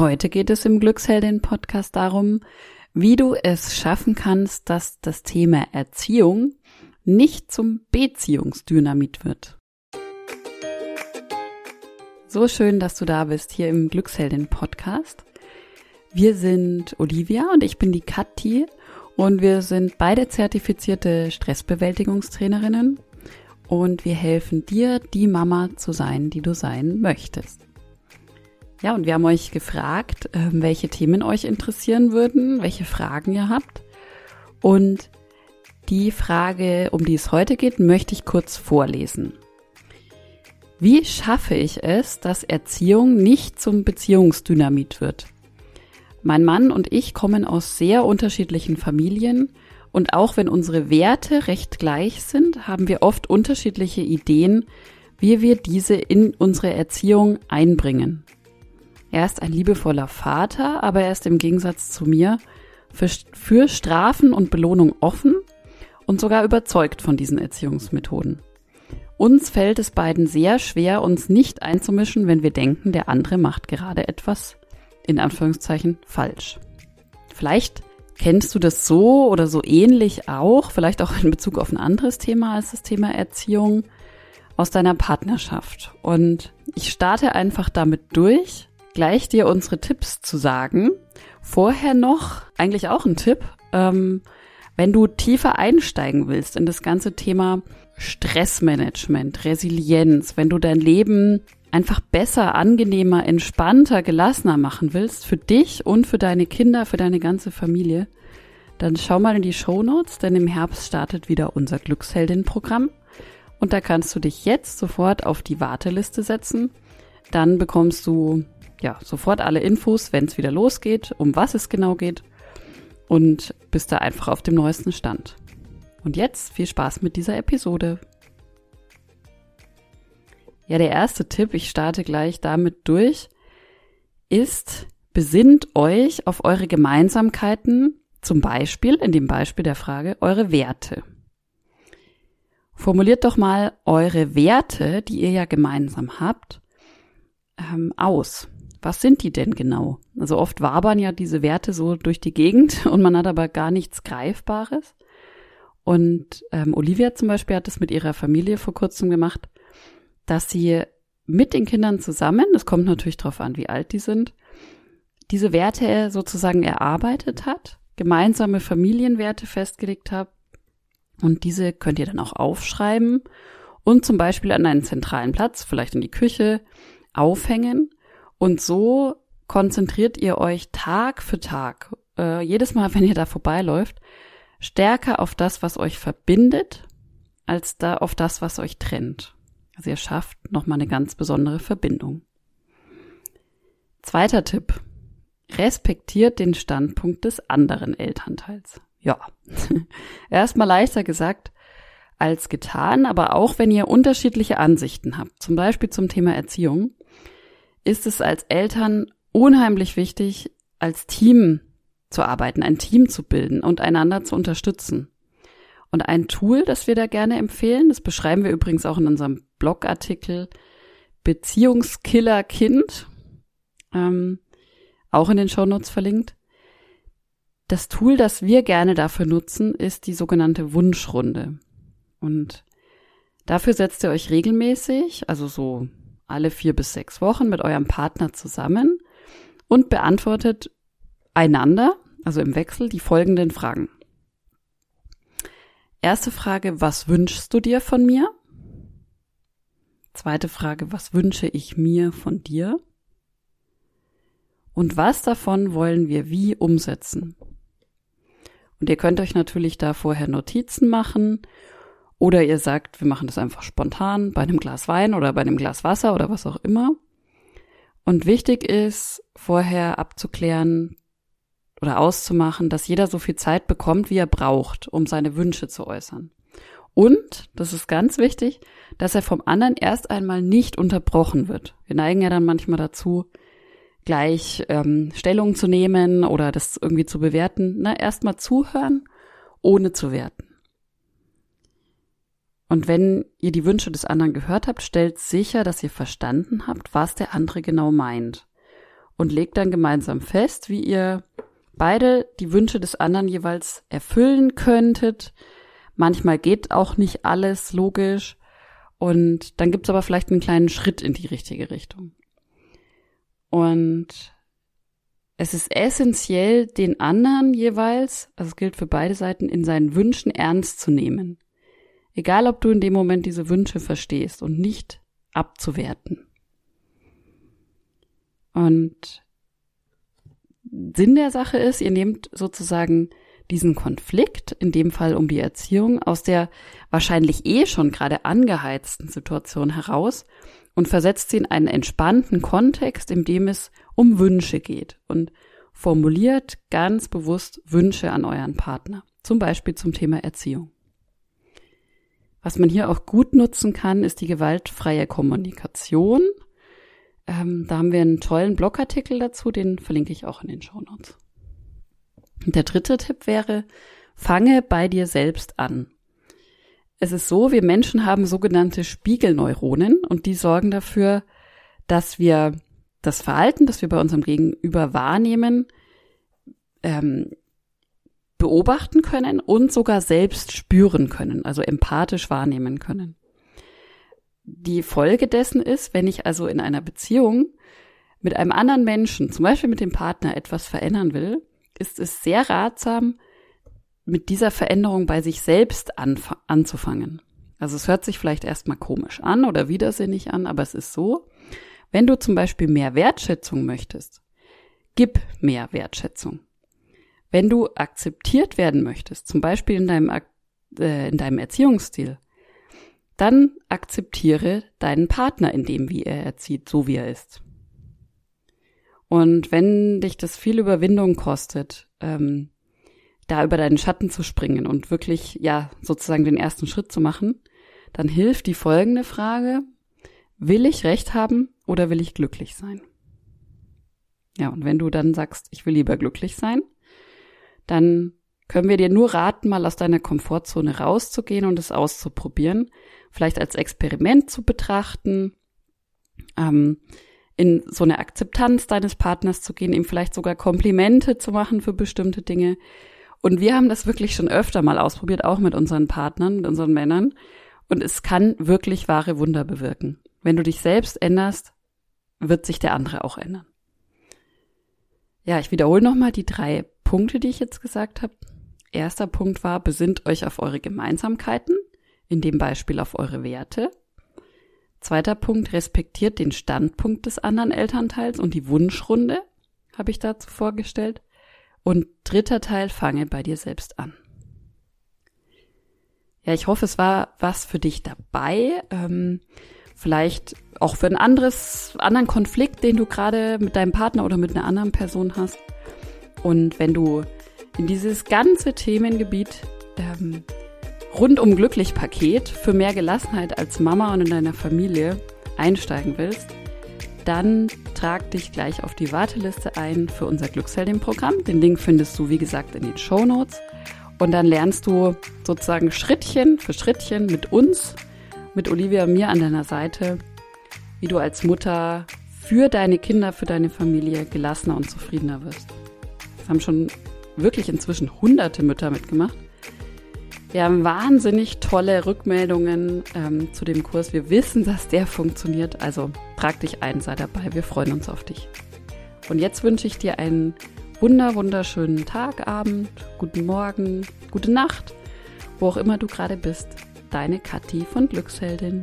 Heute geht es im Glücksheldin-Podcast darum, wie du es schaffen kannst, dass das Thema Erziehung nicht zum Beziehungsdynamit wird. So schön, dass du da bist hier im Glücksheldin-Podcast. Wir sind Olivia und ich bin die Kathi und wir sind beide zertifizierte Stressbewältigungstrainerinnen und wir helfen dir, die Mama zu sein, die du sein möchtest. Ja, und wir haben euch gefragt, ähm, welche Themen euch interessieren würden, welche Fragen ihr habt. Und die Frage, um die es heute geht, möchte ich kurz vorlesen. Wie schaffe ich es, dass Erziehung nicht zum Beziehungsdynamit wird? Mein Mann und ich kommen aus sehr unterschiedlichen Familien und auch wenn unsere Werte recht gleich sind, haben wir oft unterschiedliche Ideen, wie wir diese in unsere Erziehung einbringen. Er ist ein liebevoller Vater, aber er ist im Gegensatz zu mir für, für Strafen und Belohnung offen und sogar überzeugt von diesen Erziehungsmethoden. Uns fällt es beiden sehr schwer, uns nicht einzumischen, wenn wir denken, der andere macht gerade etwas, in Anführungszeichen, falsch. Vielleicht kennst du das so oder so ähnlich auch, vielleicht auch in Bezug auf ein anderes Thema als das Thema Erziehung aus deiner Partnerschaft. Und ich starte einfach damit durch, gleich dir unsere Tipps zu sagen. Vorher noch eigentlich auch ein Tipp, ähm, wenn du tiefer einsteigen willst in das ganze Thema Stressmanagement, Resilienz, wenn du dein Leben einfach besser, angenehmer, entspannter, gelassener machen willst, für dich und für deine Kinder, für deine ganze Familie, dann schau mal in die Show Notes, denn im Herbst startet wieder unser Glücksheldin-Programm. Und da kannst du dich jetzt sofort auf die Warteliste setzen. Dann bekommst du ja, sofort alle Infos, wenn es wieder losgeht, um was es genau geht und bist da einfach auf dem neuesten Stand. Und jetzt viel Spaß mit dieser Episode. Ja, der erste Tipp, ich starte gleich damit durch, ist, besinnt euch auf eure Gemeinsamkeiten, zum Beispiel, in dem Beispiel der Frage, eure Werte. Formuliert doch mal eure Werte, die ihr ja gemeinsam habt, ähm, aus was sind die denn genau? Also oft wabern ja diese Werte so durch die Gegend und man hat aber gar nichts Greifbares. Und ähm, Olivia zum Beispiel hat das mit ihrer Familie vor kurzem gemacht, dass sie mit den Kindern zusammen, das kommt natürlich darauf an, wie alt die sind, diese Werte sozusagen erarbeitet hat, gemeinsame Familienwerte festgelegt hat und diese könnt ihr dann auch aufschreiben und zum Beispiel an einen zentralen Platz, vielleicht in die Küche, aufhängen und so konzentriert ihr euch Tag für Tag, äh, jedes Mal, wenn ihr da vorbeiläuft, stärker auf das, was euch verbindet, als da auf das, was euch trennt. Also ihr schafft nochmal eine ganz besondere Verbindung. Zweiter Tipp. Respektiert den Standpunkt des anderen Elternteils. Ja, erstmal leichter gesagt als getan, aber auch wenn ihr unterschiedliche Ansichten habt, zum Beispiel zum Thema Erziehung, ist es als Eltern unheimlich wichtig, als Team zu arbeiten, ein Team zu bilden und einander zu unterstützen. Und ein Tool, das wir da gerne empfehlen, das beschreiben wir übrigens auch in unserem Blogartikel Beziehungskiller Kind, ähm, auch in den Shownotes verlinkt. Das Tool, das wir gerne dafür nutzen, ist die sogenannte Wunschrunde. Und dafür setzt ihr euch regelmäßig, also so alle vier bis sechs Wochen mit eurem Partner zusammen und beantwortet einander, also im Wechsel, die folgenden Fragen. Erste Frage, was wünschst du dir von mir? Zweite Frage, was wünsche ich mir von dir? Und was davon wollen wir wie umsetzen? Und ihr könnt euch natürlich da vorher Notizen machen oder ihr sagt, wir machen das einfach spontan bei einem Glas Wein oder bei einem Glas Wasser oder was auch immer. Und wichtig ist, vorher abzuklären oder auszumachen, dass jeder so viel Zeit bekommt, wie er braucht, um seine Wünsche zu äußern. Und, das ist ganz wichtig, dass er vom anderen erst einmal nicht unterbrochen wird. Wir neigen ja dann manchmal dazu, gleich ähm, Stellung zu nehmen oder das irgendwie zu bewerten. Na, erstmal zuhören, ohne zu werten. Und wenn ihr die Wünsche des anderen gehört habt, stellt sicher, dass ihr verstanden habt, was der andere genau meint. und legt dann gemeinsam fest, wie ihr beide die Wünsche des anderen jeweils erfüllen könntet. Manchmal geht auch nicht alles logisch. Und dann gibt's aber vielleicht einen kleinen Schritt in die richtige Richtung. Und es ist essentiell, den anderen jeweils, also es gilt für beide Seiten, in seinen Wünschen ernst zu nehmen. Egal, ob du in dem Moment diese Wünsche verstehst und nicht abzuwerten. Und Sinn der Sache ist, ihr nehmt sozusagen diesen Konflikt, in dem Fall um die Erziehung, aus der wahrscheinlich eh schon gerade angeheizten Situation heraus und versetzt sie in einen entspannten Kontext, in dem es um Wünsche geht und formuliert ganz bewusst Wünsche an euren Partner, zum Beispiel zum Thema Erziehung. Was man hier auch gut nutzen kann, ist die gewaltfreie Kommunikation. Ähm, da haben wir einen tollen Blogartikel dazu, den verlinke ich auch in den Show Notes. Der dritte Tipp wäre, fange bei dir selbst an. Es ist so, wir Menschen haben sogenannte Spiegelneuronen und die sorgen dafür, dass wir das Verhalten, das wir bei unserem Gegenüber wahrnehmen, ähm, beobachten können und sogar selbst spüren können, also empathisch wahrnehmen können. Die Folge dessen ist, wenn ich also in einer Beziehung mit einem anderen Menschen, zum Beispiel mit dem Partner, etwas verändern will, ist es sehr ratsam, mit dieser Veränderung bei sich selbst anzufangen. Also es hört sich vielleicht erstmal komisch an oder widersinnig an, aber es ist so, wenn du zum Beispiel mehr Wertschätzung möchtest, gib mehr Wertschätzung. Wenn du akzeptiert werden möchtest, zum Beispiel in deinem, äh, in deinem Erziehungsstil, dann akzeptiere deinen Partner in dem, wie er erzieht, so wie er ist. Und wenn dich das viel Überwindung kostet, ähm, da über deinen Schatten zu springen und wirklich, ja, sozusagen den ersten Schritt zu machen, dann hilft die folgende Frage, will ich Recht haben oder will ich glücklich sein? Ja, und wenn du dann sagst, ich will lieber glücklich sein, dann können wir dir nur raten, mal aus deiner Komfortzone rauszugehen und es auszuprobieren, vielleicht als Experiment zu betrachten, ähm, in so eine Akzeptanz deines Partners zu gehen, ihm vielleicht sogar Komplimente zu machen für bestimmte Dinge. Und wir haben das wirklich schon öfter mal ausprobiert, auch mit unseren Partnern, mit unseren Männern. Und es kann wirklich wahre Wunder bewirken. Wenn du dich selbst änderst, wird sich der andere auch ändern. Ja, ich wiederhole nochmal die drei Punkte, die ich jetzt gesagt habe. Erster Punkt war, besinnt euch auf eure Gemeinsamkeiten, in dem Beispiel auf eure Werte. Zweiter Punkt, respektiert den Standpunkt des anderen Elternteils und die Wunschrunde, habe ich dazu vorgestellt. Und dritter Teil, fange bei dir selbst an. Ja, ich hoffe, es war was für dich dabei. Ähm, vielleicht auch für ein anderes, anderen Konflikt, den du gerade mit deinem Partner oder mit einer anderen Person hast. Und wenn du in dieses ganze Themengebiet ähm, rundum glücklich Paket für mehr Gelassenheit als Mama und in deiner Familie einsteigen willst, dann trag dich gleich auf die Warteliste ein für unser Glücksheldin-Programm. Den Link findest du, wie gesagt, in den Show Notes. Und dann lernst du sozusagen Schrittchen für Schrittchen mit uns, mit Olivia und mir an deiner Seite, wie du als Mutter für deine Kinder, für deine Familie gelassener und zufriedener wirst. Haben schon wirklich inzwischen hunderte Mütter mitgemacht. Wir haben wahnsinnig tolle Rückmeldungen ähm, zu dem Kurs. Wir wissen, dass der funktioniert. Also trag dich ein, sei dabei. Wir freuen uns auf dich. Und jetzt wünsche ich dir einen wunder, wunderschönen Tag, Abend, guten Morgen, gute Nacht, wo auch immer du gerade bist. Deine Kathi von Glücksheldin.